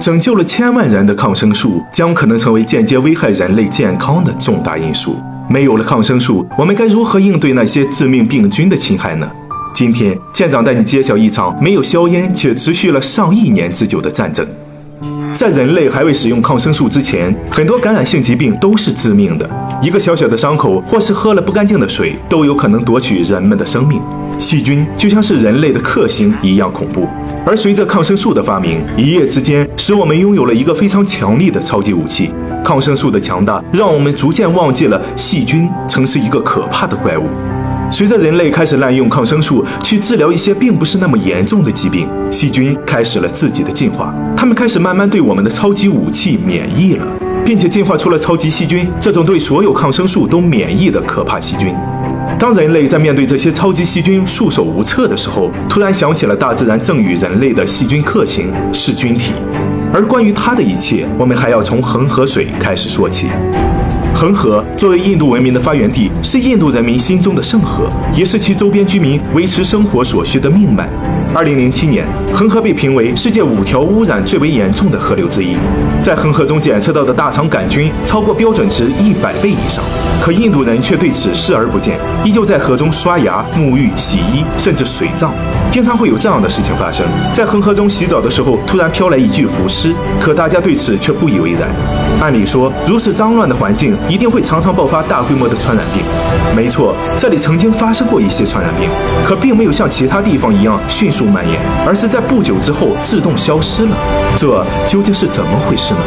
拯救了千万人的抗生素将可能成为间接危害人类健康的重大因素。没有了抗生素，我们该如何应对那些致命病菌的侵害呢？今天，舰长带你揭晓一场没有硝烟且持续了上亿年之久的战争。在人类还未使用抗生素之前，很多感染性疾病都是致命的。一个小小的伤口，或是喝了不干净的水，都有可能夺取人们的生命。细菌就像是人类的克星一样恐怖。而随着抗生素的发明，一夜之间使我们拥有了一个非常强力的超级武器。抗生素的强大，让我们逐渐忘记了细菌曾是一个可怕的怪物。随着人类开始滥用抗生素去治疗一些并不是那么严重的疾病，细菌开始了自己的进化，它们开始慢慢对我们的超级武器免疫了，并且进化出了超级细菌，这种对所有抗生素都免疫的可怕细菌。当人类在面对这些超级细菌束手无策的时候，突然想起了大自然赠予人类的细菌克星噬菌体，而关于它的一切，我们还要从恒河水开始说起。恒河作为印度文明的发源地，是印度人民心中的圣河，也是其周边居民维持生活所需的命脉。二零零七年，恒河被评为世界五条污染最为严重的河流之一。在恒河中检测到的大肠杆菌超过标准值一百倍以上，可印度人却对此视而不见，依旧在河中刷牙、沐浴、洗衣，甚至水葬。经常会有这样的事情发生：在恒河中洗澡的时候，突然飘来一具浮尸，可大家对此却不以为然。按理说，如此脏乱的环境一定会常常爆发大规模的传染病。没错，这里曾经发生过一些传染病，可并没有像其他地方一样迅速蔓延，而是在不久之后自动消失了。这究竟是怎么回事呢？